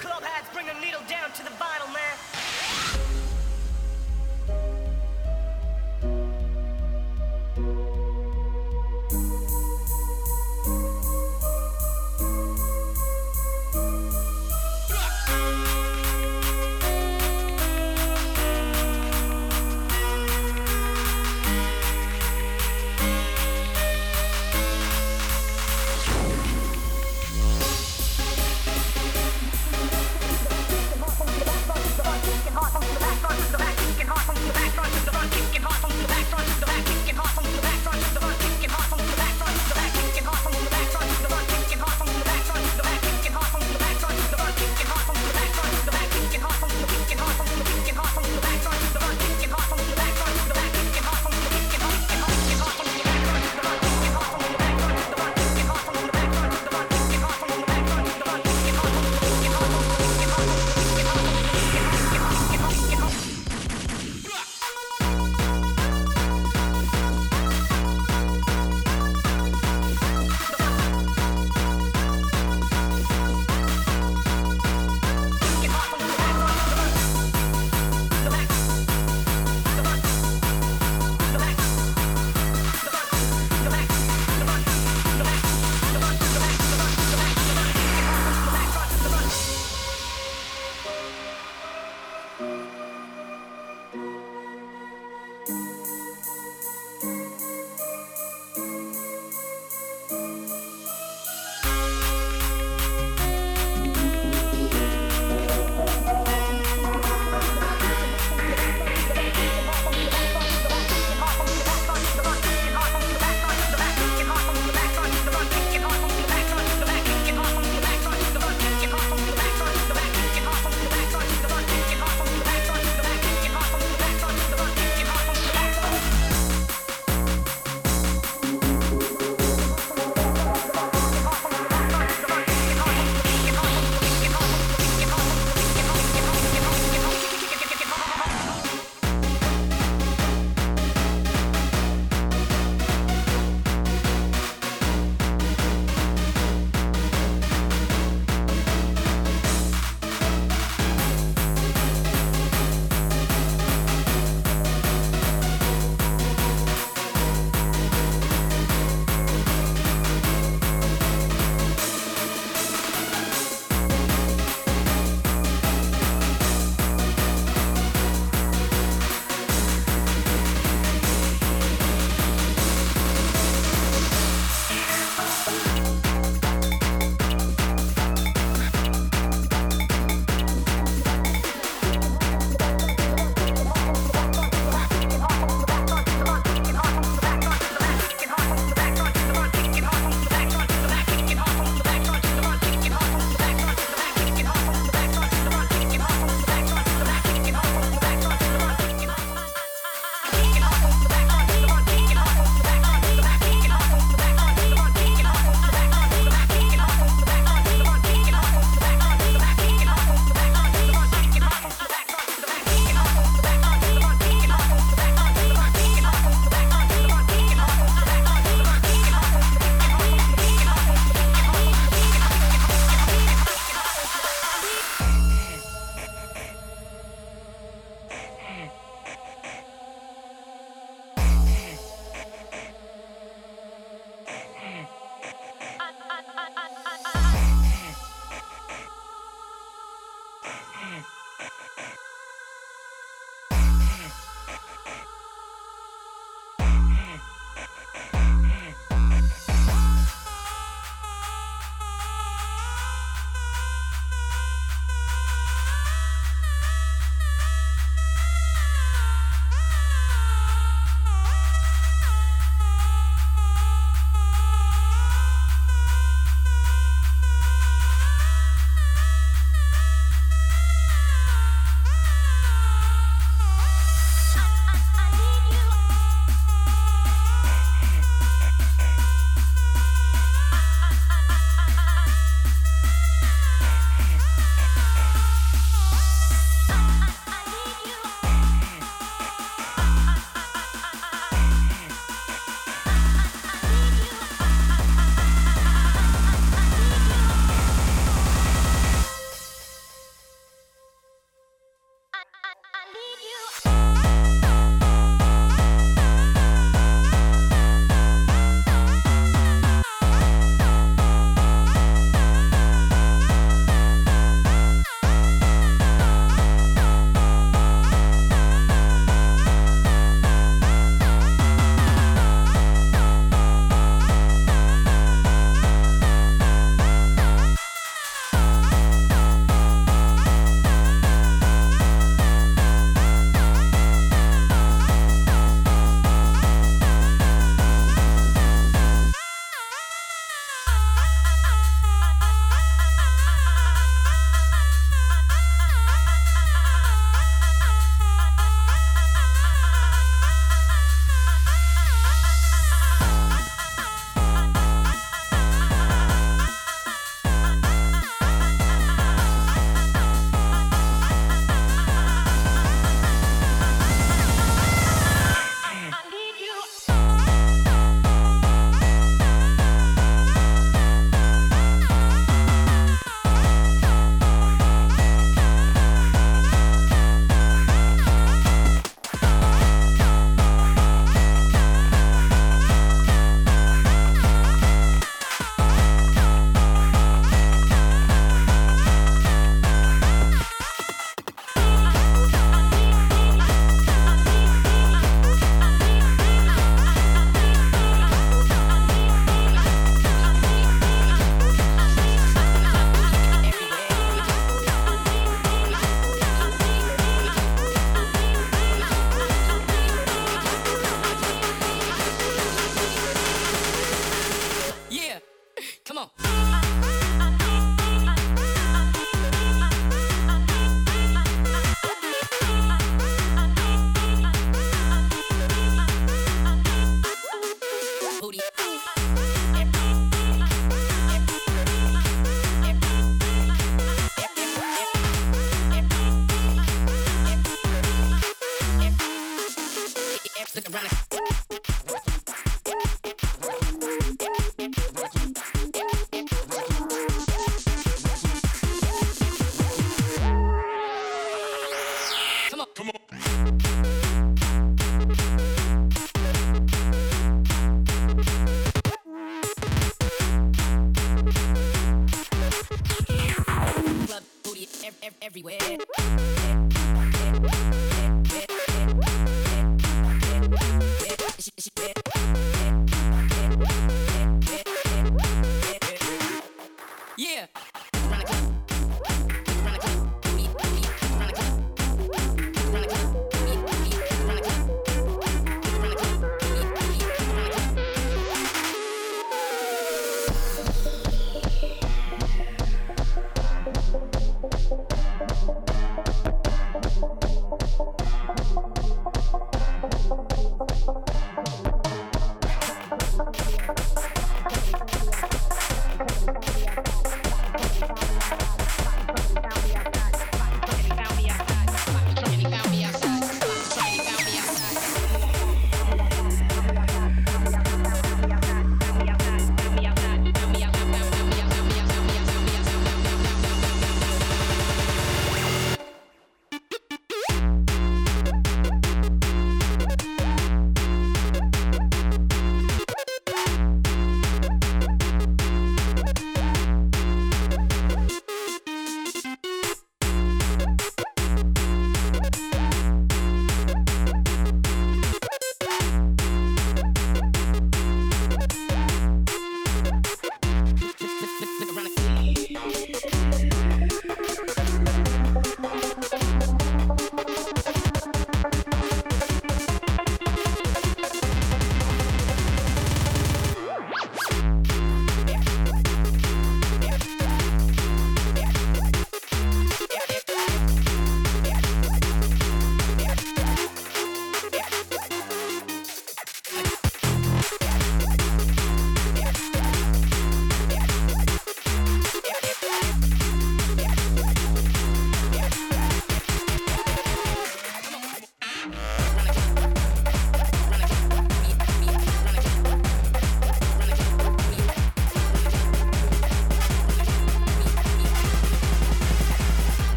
club hats, bring a needle down to the vinyl, man.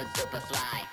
super duper fly.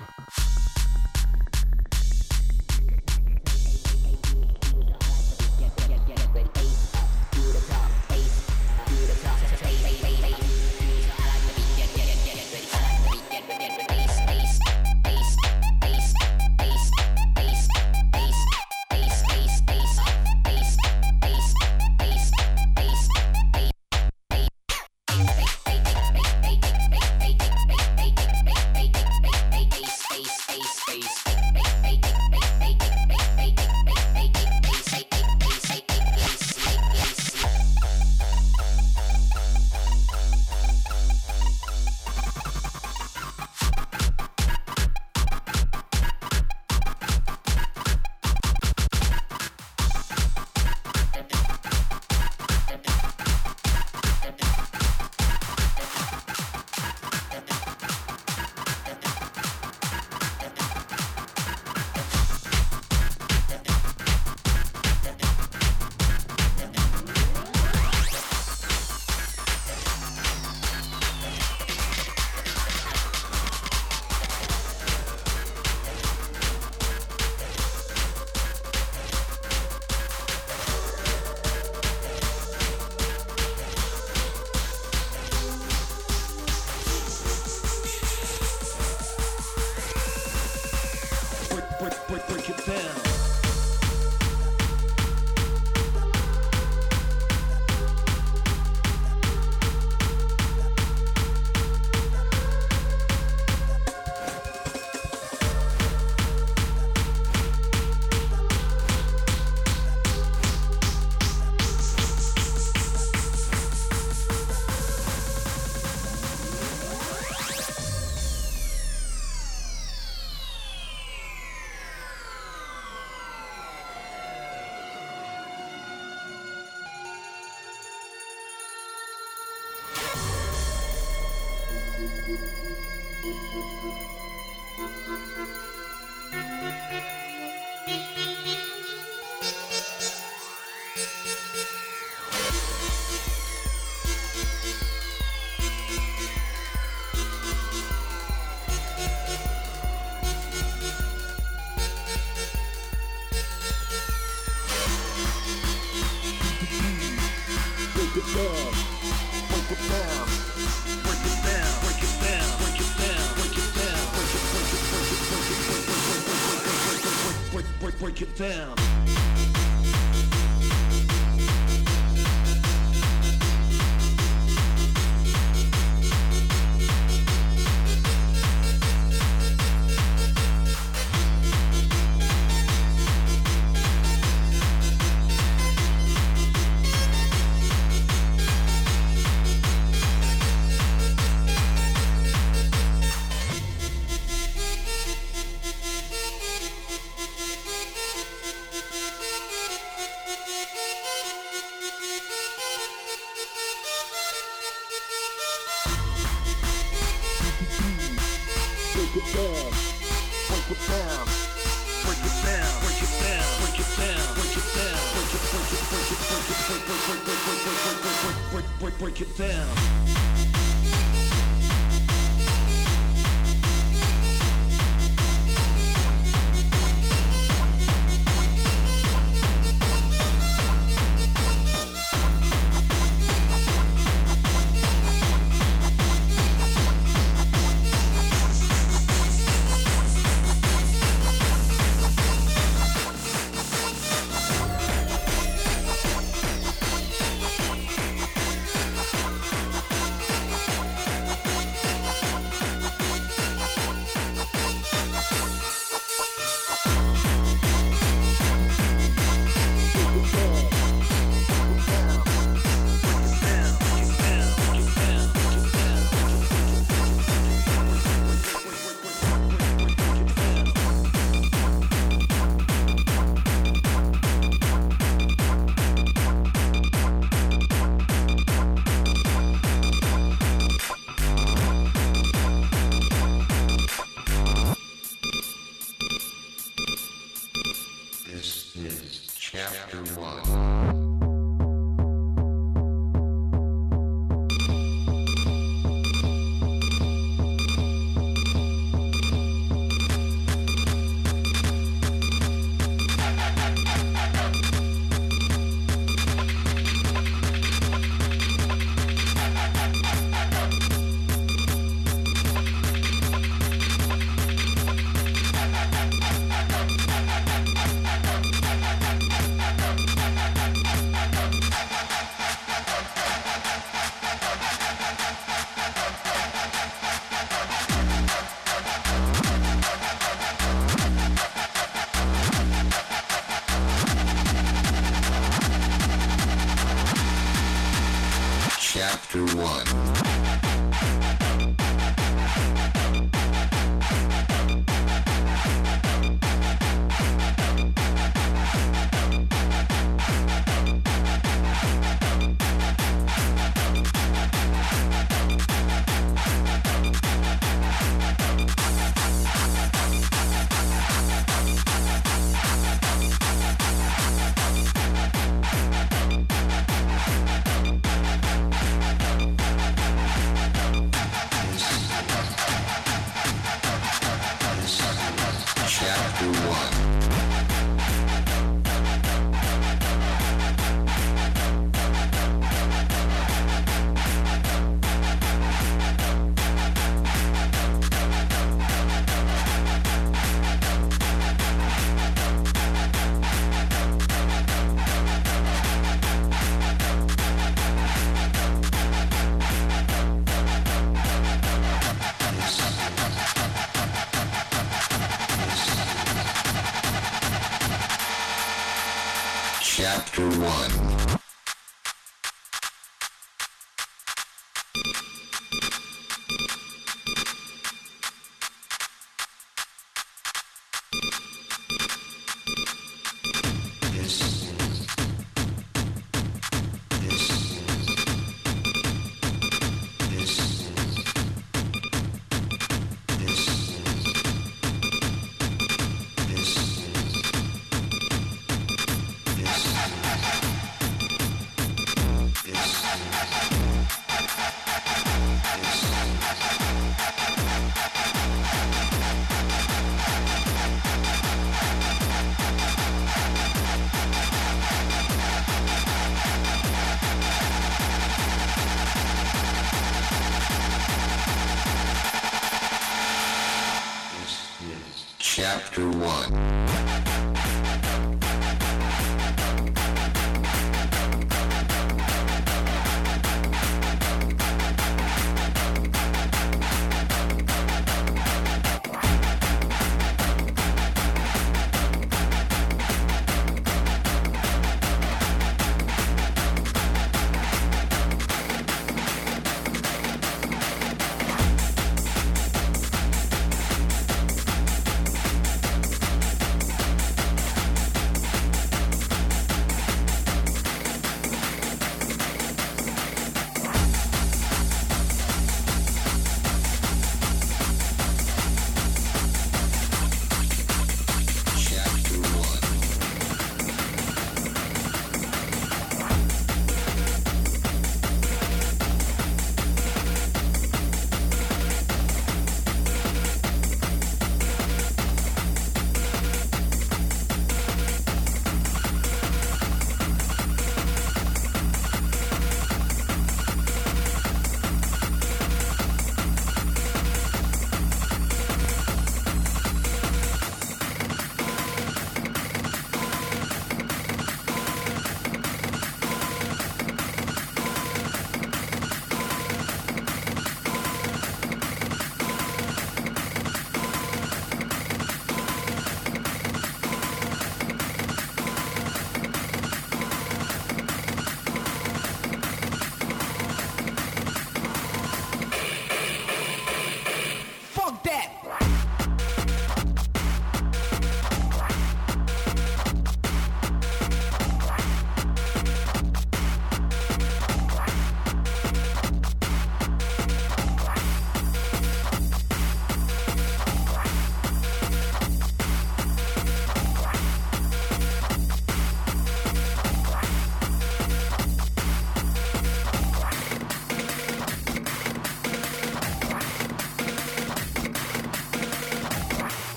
Thank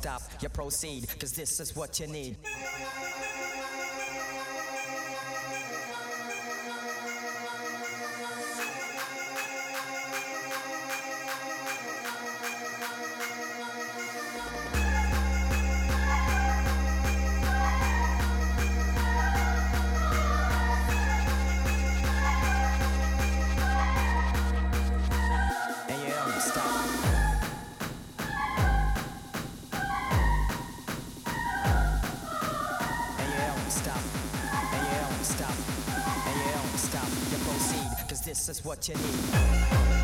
stop, you proceed, cause this is what you need. proceed, cause this is what you need.